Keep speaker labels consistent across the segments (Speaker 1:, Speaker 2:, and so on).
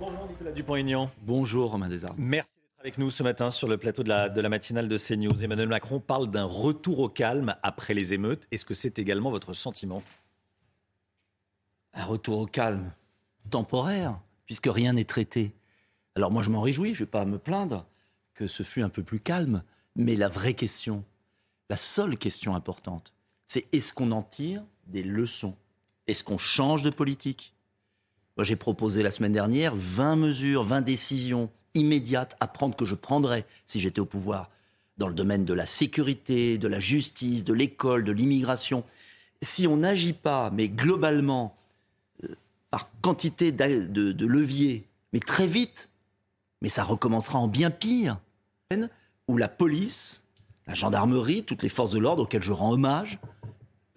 Speaker 1: Bonjour Nicolas Dupont-Aignan.
Speaker 2: Bonjour Romain Desarmes.
Speaker 1: Merci d'être avec nous ce matin sur le plateau de la, de la matinale de CNews. Emmanuel Macron parle d'un retour au calme après les émeutes. Est-ce que c'est également votre sentiment?
Speaker 2: Un retour au calme temporaire, puisque rien n'est traité. Alors moi je m'en réjouis, je ne vais pas me plaindre que ce fût un peu plus calme, mais la vraie question, la seule question importante, c'est est-ce qu'on en tire des leçons? Est-ce qu'on change de politique? Moi j'ai proposé la semaine dernière 20 mesures, 20 décisions immédiates à prendre que je prendrais si j'étais au pouvoir dans le domaine de la sécurité, de la justice, de l'école, de l'immigration. Si on n'agit pas, mais globalement, euh, par quantité de, de, de leviers, mais très vite, mais ça recommencera en bien pire, où la police, la gendarmerie, toutes les forces de l'ordre auxquelles je rends hommage,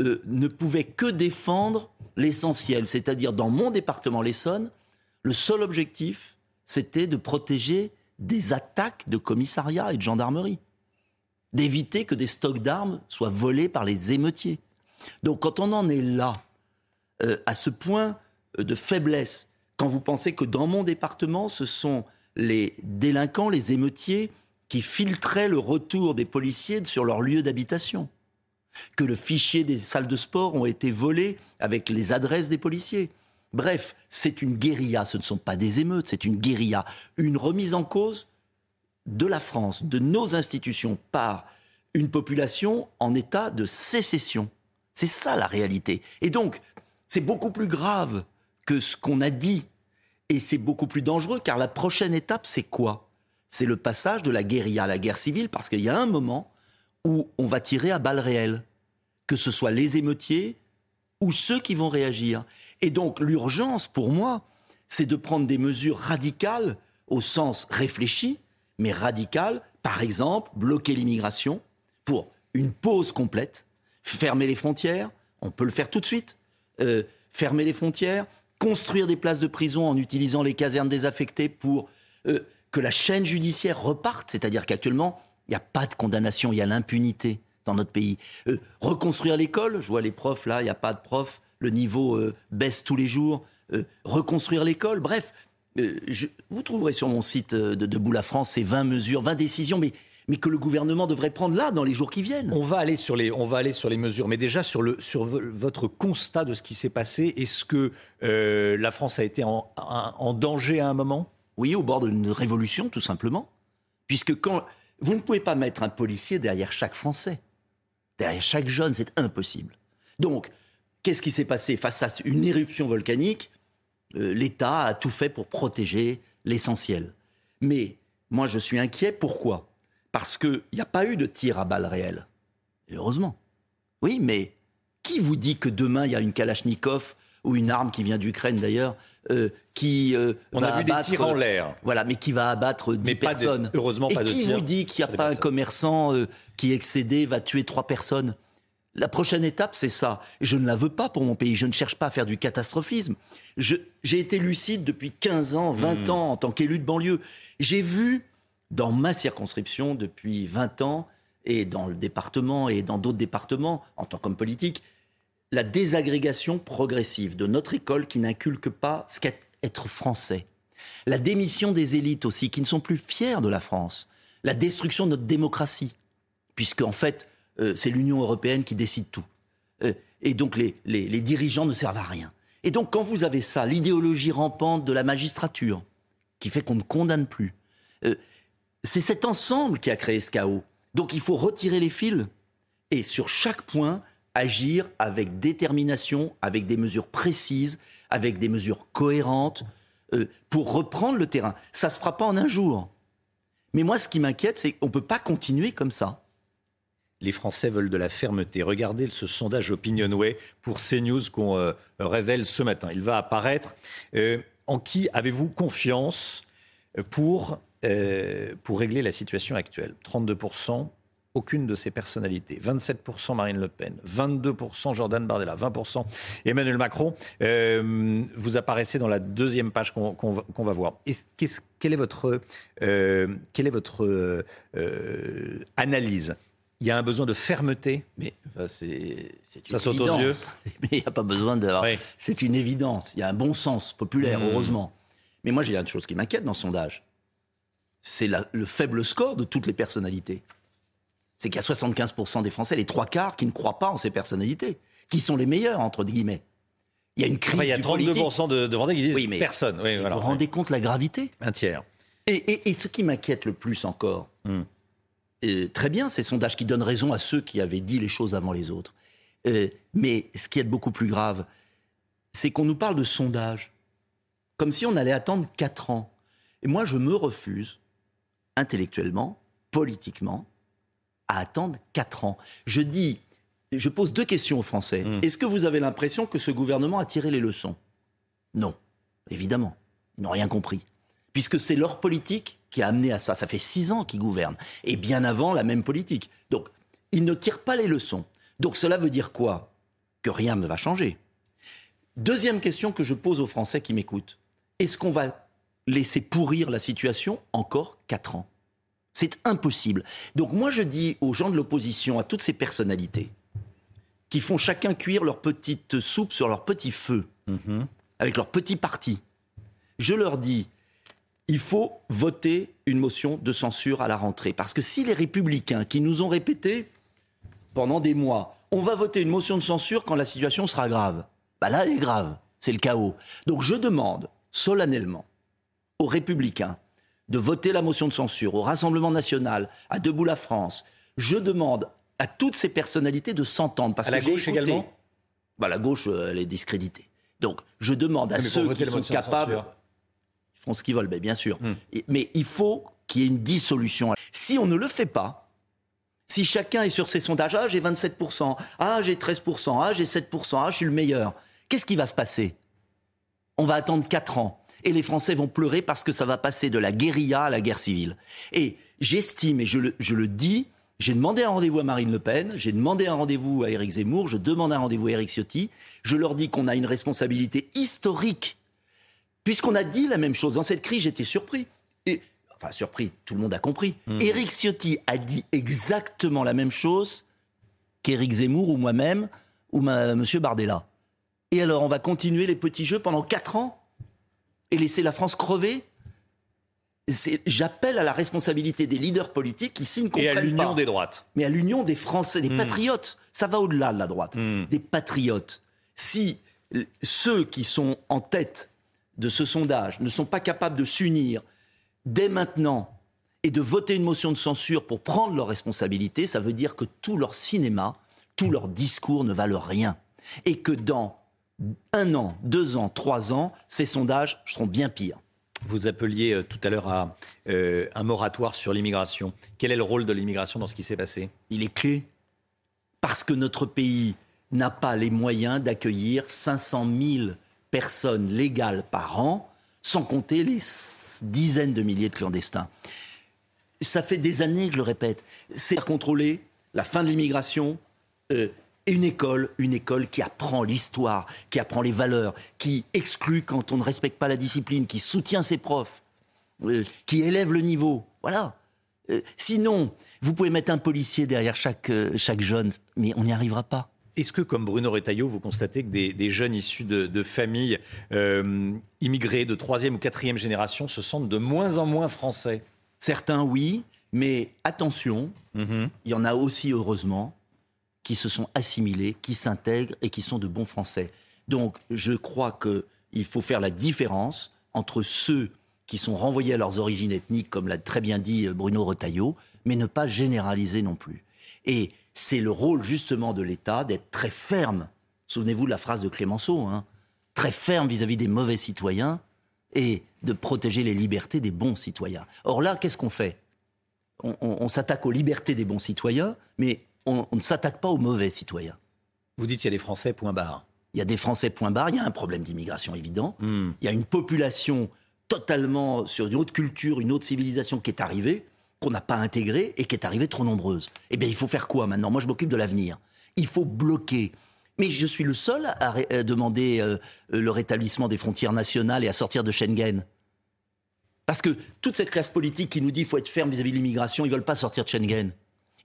Speaker 2: euh, ne pouvaient que défendre l'essentiel, c'est-à-dire dans mon département l'Essonne, le seul objectif, c'était de protéger des attaques de commissariat et de gendarmerie, d'éviter que des stocks d'armes soient volés par les émeutiers. Donc quand on en est là, euh, à ce point euh, de faiblesse, quand vous pensez que dans mon département, ce sont les délinquants, les émeutiers, qui filtraient le retour des policiers sur leur lieu d'habitation. Que le fichier des salles de sport ont été volés avec les adresses des policiers. Bref, c'est une guérilla, ce ne sont pas des émeutes, c'est une guérilla. Une remise en cause de la France, de nos institutions, par une population en état de sécession. C'est ça la réalité. Et donc, c'est beaucoup plus grave que ce qu'on a dit et c'est beaucoup plus dangereux car la prochaine étape, c'est quoi? C'est le passage de la guérilla à la guerre civile parce qu'il y a un moment où on va tirer à balles réelles, que ce soit les émeutiers ou ceux qui vont réagir. Et donc l'urgence pour moi, c'est de prendre des mesures radicales au sens réfléchi, mais radicales, par exemple, bloquer l'immigration pour une pause complète, fermer les frontières, on peut le faire tout de suite, euh, fermer les frontières, construire des places de prison en utilisant les casernes désaffectées pour euh, que la chaîne judiciaire reparte, c'est-à-dire qu'actuellement, il n'y a pas de condamnation, il y a l'impunité dans notre pays. Euh, reconstruire l'école, je vois les profs là, il n'y a pas de profs, le niveau euh, baisse tous les jours. Euh, reconstruire l'école, bref, je, vous trouverez sur mon site de Debout la France ces 20 mesures, 20 décisions, mais mais que le gouvernement devrait prendre là dans les jours qui viennent.
Speaker 1: On va aller sur les, on va aller sur les mesures, mais déjà sur, le, sur votre constat de ce qui s'est passé, est-ce que euh, la France a été en, en, en, danger à un moment?
Speaker 2: Oui, au bord d'une révolution, tout simplement. Puisque quand vous ne pouvez pas mettre un policier derrière chaque Français, derrière chaque jeune, c'est impossible. Donc, qu'est-ce qui s'est passé face à une éruption volcanique? Euh, L'État a tout fait pour protéger l'essentiel. Mais moi, je suis inquiet. Pourquoi? Parce qu'il n'y a pas eu de tir à balles réelles. Heureusement. Oui, mais qui vous dit que demain, il y a une Kalachnikov ou une arme qui vient d'Ukraine d'ailleurs, euh, qui euh,
Speaker 1: On
Speaker 2: va
Speaker 1: a vu
Speaker 2: abattre,
Speaker 1: des tirs en l'air.
Speaker 2: Voilà, mais qui va abattre 10
Speaker 1: mais pas
Speaker 2: personnes.
Speaker 1: De, heureusement
Speaker 2: Et
Speaker 1: pas de
Speaker 2: qui
Speaker 1: tirs
Speaker 2: vous dit qu'il n'y a pas un commerçant euh, qui excédé va tuer trois personnes? La prochaine étape, c'est ça. Je ne la veux pas pour mon pays. Je ne cherche pas à faire du catastrophisme. J'ai été lucide depuis 15 ans, 20 mmh. ans en tant qu'élu de banlieue. J'ai vu dans ma circonscription depuis 20 ans et dans le département et dans d'autres départements en tant qu'homme politique, la désagrégation progressive de notre école qui n'inculque pas ce qu'est être français. La démission des élites aussi qui ne sont plus fiers de la France. La destruction de notre démocratie, puisque en fait, euh, c'est l'Union européenne qui décide tout. Euh, et donc les, les, dirigeants ne servent à rien. Et donc quand vous avez ça, l'idéologie rampante de la magistrature, qui fait qu'on ne condamne plus, euh, c'est cet ensemble qui a créé ce chaos. Donc il faut retirer les fils et sur chaque point agir avec détermination, avec des mesures précises, avec des mesures cohérentes euh, pour reprendre le terrain. Ça se fera pas en un jour. Mais moi, ce qui m'inquiète, c'est qu'on ne peut pas continuer comme ça.
Speaker 1: Les Français veulent de la fermeté. Regardez ce sondage Opinionway pour CNews qu'on euh, révèle ce matin. Il va apparaître. Euh, en qui avez-vous confiance pour pour régler la situation actuelle? 32%, aucune de ces personnalités. 27% Marine Le Pen, 22% Jordan Bardella, 20% Emmanuel Macron. Euh, vous apparaissez dans la deuxième page qu'on qu va, qu va, voir. Et qu est quelle est votre, euh, quelle est votre euh, analyse? Il y a un besoin de fermeté?
Speaker 2: Mais enfin, c'est
Speaker 1: ça saute aux yeux.
Speaker 2: Mais il n'y a pas besoin d'avoir. Oui. C'est une évidence. Il y a un bon sens populaire, mmh. heureusement. Mais moi, j'ai une chose qui m'inquiète dans ce sondage. C'est le faible score de toutes les personnalités. C'est qu'il y a 75% des Français, les trois quarts, qui ne croient pas en ces personnalités, qui sont les meilleurs, entre guillemets.
Speaker 1: Il y a une crise. il y a 32% de, de Vendée qui disent oui, mais personne.
Speaker 2: vous vous rendez compte la gravité
Speaker 1: Un tiers.
Speaker 2: Et, ce qui m'inquiète le plus encore, hmm. euh, très bien, ces sondages qui donnent raison à ceux qui avaient dit les choses avant les autres. Euh, mais ce qui est beaucoup plus grave, c'est qu'on nous parle de sondages, comme si on allait attendre 4 ans. Et moi, je me refuse, intellectuellement, politiquement, à attendre 4 ans. Je dis, je pose deux questions aux Français. Hmm. Est-ce que vous avez l'impression que ce gouvernement a tiré les leçons? Non, évidemment. Ils n'ont rien compris. Puisque c'est leur politique qui a amené à ça. Ça fait six ans qu'ils gouvernent. Et bien avant, la même politique. Donc, ils ne tirent pas les leçons. Donc, cela veut dire quoi? Que rien ne va changer. Deuxième question que je pose aux Français qui m'écoutent. Est-ce qu'on va laisser pourrir la situation encore quatre ans? C'est impossible. Donc moi je dis aux gens de l'opposition, à toutes ces personnalités, qui font chacun cuire leur petite soupe sur leur petit feu, mhm. avec leur petit parti, je leur dis, il faut voter une motion de censure à la rentrée. Parce que si les républicains qui nous ont répété pendant des mois, on va voter une motion de censure quand la situation sera grave, bah là, elle est grave. C'est le chaos. Donc je demande solennellement aux républicains de voter la motion de censure, au Rassemblement national, à Debout la France. Je demande à toutes ces personnalités de s'entendre.
Speaker 1: Parce à la gauche également
Speaker 2: bah, La gauche, euh, elle est discréditée. Donc je demande à ceux qui sont capables... Ils font ce qu'ils veulent, bien sûr. Hmm. Mais il faut qu'il y ait une dissolution. Si on ne le fait pas, si chacun est sur ses sondages, ah j'ai 27%, ah j'ai 13%, ah j'ai 7%, ah je suis le meilleur, qu'est-ce qui va se passer? On va attendre 4 ans. Et les Français vont pleurer parce que ça va passer de la guérilla à la guerre civile. Et j'estime, et je le, dis, j'ai demandé un rendez-vous à Marine Le Pen, j'ai demandé un rendez-vous à Éric Zemmour, je demande un rendez-vous à Éric Ciotti. Je leur dis qu'on a une responsabilité historique, puisqu'on a dit la même chose. Dans cette crise, j'étais surpris. Et, enfin, surpris, tout le monde a compris. Mmh. Éric Ciotti a dit exactement la même chose qu'Éric Zemmour ou moi-même ou M. Bardella. Et alors, on va continuer les petits jeux pendant quatre ans? Et laisser la France crever J'appelle à la responsabilité des leaders politiques qui signent
Speaker 1: Et à l'union des droites.
Speaker 2: Mais à l'union des Français, des hmm. patriotes. Ça va au-delà de la droite. Hmm. Des patriotes. Si ceux qui sont en tête de ce sondage ne sont pas capables de s'unir dès maintenant et de voter une motion de censure pour prendre leurs responsabilités, ça veut dire que tout leur cinéma, tout leur discours ne valent rien. Et que dans un an, deux ans, trois ans, ces sondages seront bien pires.
Speaker 1: Vous appeliez euh, tout à l'heure à euh, un moratoire sur l'immigration. Quel est le rôle de l'immigration dans ce qui s'est passé?
Speaker 2: Il est clé. Parce que notre pays n'a pas les moyens d'accueillir 500 000 personnes légales par an, sans compter les dizaines de milliers de clandestins. Ça fait des années que je le répète. C'est contrôler la fin de l'immigration, euh, une école, une école qui apprend l'histoire, qui apprend les valeurs, qui exclut quand on ne respecte pas la discipline, qui soutient ses profs, euh, qui élève le niveau. Voilà. Euh, sinon, vous pouvez mettre un policier derrière chaque, euh, chaque jeune, mais on n'y arrivera pas.
Speaker 1: Est-ce que, comme Bruno Retailleau, vous constatez que des, jeunes issus de, familles immigrées de troisième ou quatrième génération se sentent de moins en moins français?
Speaker 2: Certains, oui, mais attention, mm-hmm. il y en a aussi, heureusement, qui se sont assimilés, qui s'intègrent et qui sont de bons Français. Donc je crois qu'il faut faire la différence entre ceux qui sont renvoyés à leurs origines ethniques, comme l'a très bien dit Bruno Retailleau, mais ne pas généraliser non plus. Et c'est le rôle justement de l'État d'être très ferme. Souvenez-vous de la phrase de Clémenceau, hein, très ferme vis-à-vis des mauvais citoyens et de protéger les libertés des bons citoyens. Or là, qu'est-ce qu'on fait? On s'attaque aux libertés des bons citoyens, mais on, ne s'attaque pas aux mauvais citoyens.
Speaker 1: Vous dites qu'il y a des Français, point barre.
Speaker 2: Il y a des Français, point barre. Il y a un problème d'immigration évident. Hmm. Il y a une population totalement sur une autre culture, une autre civilisation qui est arrivée, qu'on n'a pas intégrée et qui est arrivée trop nombreuse. Eh bien, il faut faire quoi maintenant? Moi, je m'occupe de l'avenir. Il faut bloquer. Mais je suis le seul à, demander euh, le rétablissement des frontières nationales et à sortir de Schengen. Parce que toute cette classe politique qui nous dit qu'il faut être ferme vis-à-vis de l'immigration, ils ne veulent pas sortir de Schengen.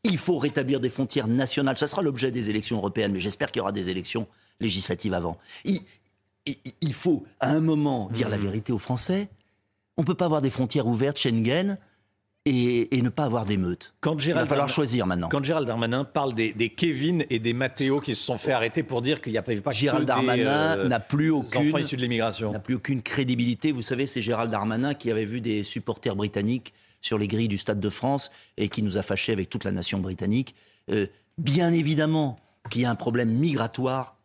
Speaker 2: Il faut rétablir des frontières nationales. Ça sera l'objet des élections européennes, mais j'espère qu'il y aura des élections législatives avant. Il, faut, à un moment, dire la mmh. vérité aux Français On ne peut pas avoir des frontières ouvertes, Schengen, et, ne pas avoir d'émeutes. Il va falloir choisir maintenant.
Speaker 1: Quand Gérald Darmanin parle des, Kevin et des Matteo qui se sont fait arrêter pour dire qu'il n'y a pas
Speaker 2: Gérald
Speaker 1: que
Speaker 2: Darmanin
Speaker 1: euh,
Speaker 2: n'a plus aucune
Speaker 1: issus de l'immigration.
Speaker 2: N'a plus aucune crédibilité. Vous savez, c'est Gérald Darmanin qui avait vu des supporters britanniques sur les grilles du Stade de France et qui nous a fâchés avec toute la nation britannique. Euh, bien évidemment qu'il y a un problème migratoire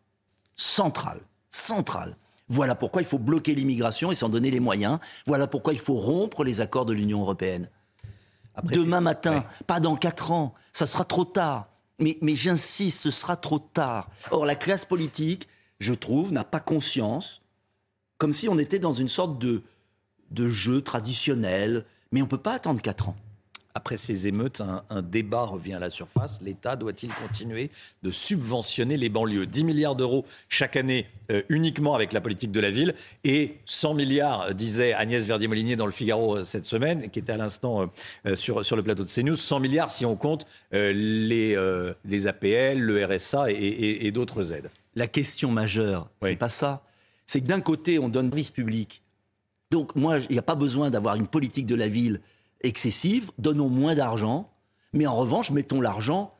Speaker 2: central, central. Voilà pourquoi il faut bloquer l'immigration et s'en donner les moyens. Voilà pourquoi il faut rompre les accords de l'Union européenne. Demain matin, pas dans quatre ans, ça sera trop tard. Mais, mais j'insiste, ce sera trop tard. Or, la classe politique, je trouve, n'a pas conscience, comme si on était dans une sorte de, de jeu traditionnel, mais on ne peut pas attendre quatre ans.
Speaker 1: Après ces émeutes, un, débat revient à la surface. L'État doit-il continuer de subventionner les banlieues? 10 milliards d'euros chaque année euh, uniquement avec la politique de la ville et 100 milliards, euh, disait Agnès Verdier-Molinier dans le Figaro euh, cette semaine, qui était à l'instant sur, sur le plateau de CNews, 100 milliards si on compte les, les APL, le RSA et, d'autres aides.
Speaker 2: La question majeure, c'est pas ça. C'est que d'un côté, on donne service public. Donc moi, il n'y a pas besoin d'avoir une politique de la ville excessive, donnons moins d'argent, mais en revanche, mettons l'argent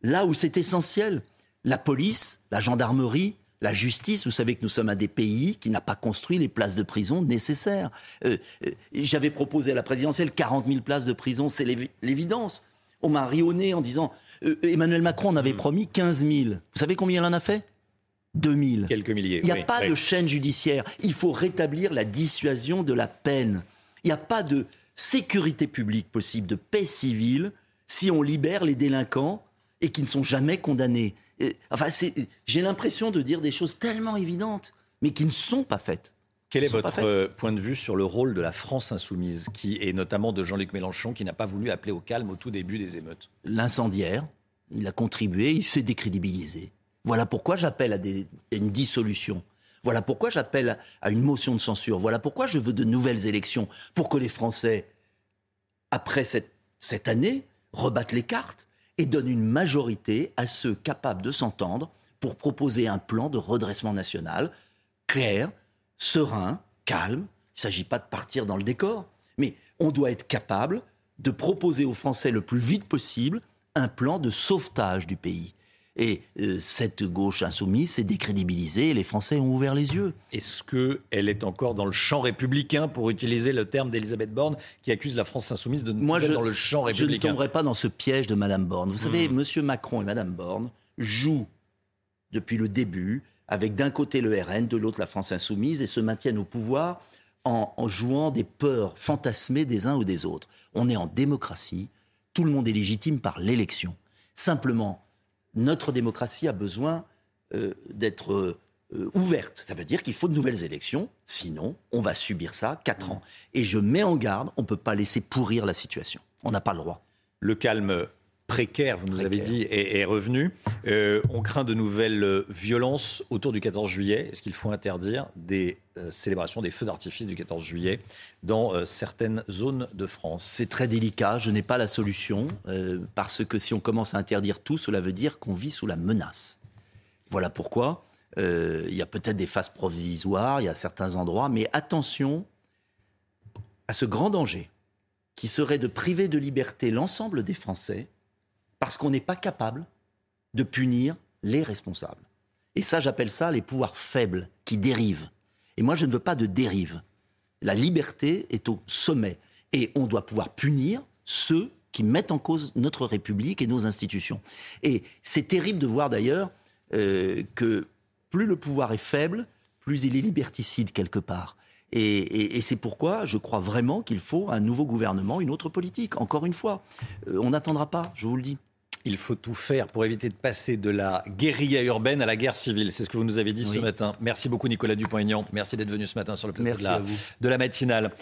Speaker 2: là où c'est essentiel. La police, la gendarmerie, la justice, vous savez que nous sommes un des pays qui n'a pas construit les places de prison nécessaires. Euh, euh, j'avais proposé à la présidentielle 40 000 places de prison, c'est l'évidence. On m'a rionné en disant euh, Emmanuel Macron en avait hmm. promis 15 000. Vous savez combien il en a fait? 2000.
Speaker 1: Quelques milliers.
Speaker 2: Il n'y a pas de chaîne judiciaire. Il faut rétablir la dissuasion de la peine. Il n'y a pas de, sécurité publique possible, de paix civile, si on libère les délinquants et qui ne sont jamais condamnés. Enfin, j'ai l'impression de dire des choses tellement évidentes, mais qui ne sont pas faites.
Speaker 1: Quel est votre euh, point de vue sur le rôle de la France insoumise, qui est notamment de Jean-Luc Mélenchon, qui n'a pas voulu appeler au calme au tout début des émeutes?
Speaker 2: L'incendiaire, il a contribué, il s'est décrédibilisé. Voilà pourquoi j'appelle à une dissolution. Voilà pourquoi j'appelle à une motion de censure. Voilà pourquoi je veux de nouvelles élections pour que les Français, après cette, cette année, rebattent les cartes et donnent une majorité à ceux capables de s'entendre pour proposer un plan de redressement national clair, serein, calme. Il ne s'agit pas de partir dans le décor, mais on doit être capable de proposer aux Français le plus vite possible un plan de sauvetage du pays. Et euh, cette gauche insoumise s'est décrédibilisée et les Français ont ouvert les yeux.
Speaker 1: Est-ce qu'elle est encore dans le champ républicain, pour utiliser le terme d'Elisabeth Borne, qui accuse la France insoumise de
Speaker 2: Moi,
Speaker 1: être dans le champ républicain
Speaker 2: Je ne tomberai pas dans ce piège de Mme Borne. Vous savez, hmm. M. Macron et Mme Borne jouent depuis le début avec d'un côté le RN, de l'autre la France insoumise, et se maintiennent au pouvoir en, en jouant des peurs fantasmées des uns ou des autres. On est en démocratie, tout le monde est légitime par l'élection. Simplement, notre démocratie a besoin euh, d'être euh, ouverte. Ça veut dire qu'il faut de nouvelles élections, sinon on va subir ça quatre ans. Et je mets en garde, on ne peut pas laisser pourrir la situation. On n'a pas le droit.
Speaker 1: Le calme précaire, vous nous avez dit, est, revenu. Euh, on craint de nouvelles violences autour du 14 juillet. Est-ce qu'il faut interdire des euh, célébrations des feux d'artifice du 14 juillet dans euh, certaines zones de France?
Speaker 2: C'est très délicat, je n'ai pas la solution, parce que si on commence à interdire tout, cela veut dire qu'on vit sous la menace. Voilà pourquoi il y a peut-être des phases provisoires, il y a certains endroits, mais attention à ce grand danger qui serait de priver de liberté l'ensemble des Français parce qu'on n'est pas capable de punir les responsables. Et ça, j'appelle ça les pouvoirs faibles qui dérivent. Et moi, je ne veux pas de dérive. La liberté est au sommet. Et on doit pouvoir punir ceux qui mettent en cause notre République et nos institutions. Et c'est terrible de voir d'ailleurs euh, que plus le pouvoir est faible, plus il est liberticide quelque part. Et, c'est pourquoi je crois vraiment qu'il faut un nouveau gouvernement, une autre politique. Encore une fois, euh, on n'attendra pas, je vous le dis.
Speaker 1: Il faut tout faire pour éviter de passer de la guérilla urbaine à la guerre civile. C'est ce que vous nous avez dit ce matin. Merci beaucoup Nicolas Dupont-Aignan. Merci d'être venu ce matin sur le plateau de la, de la matinale.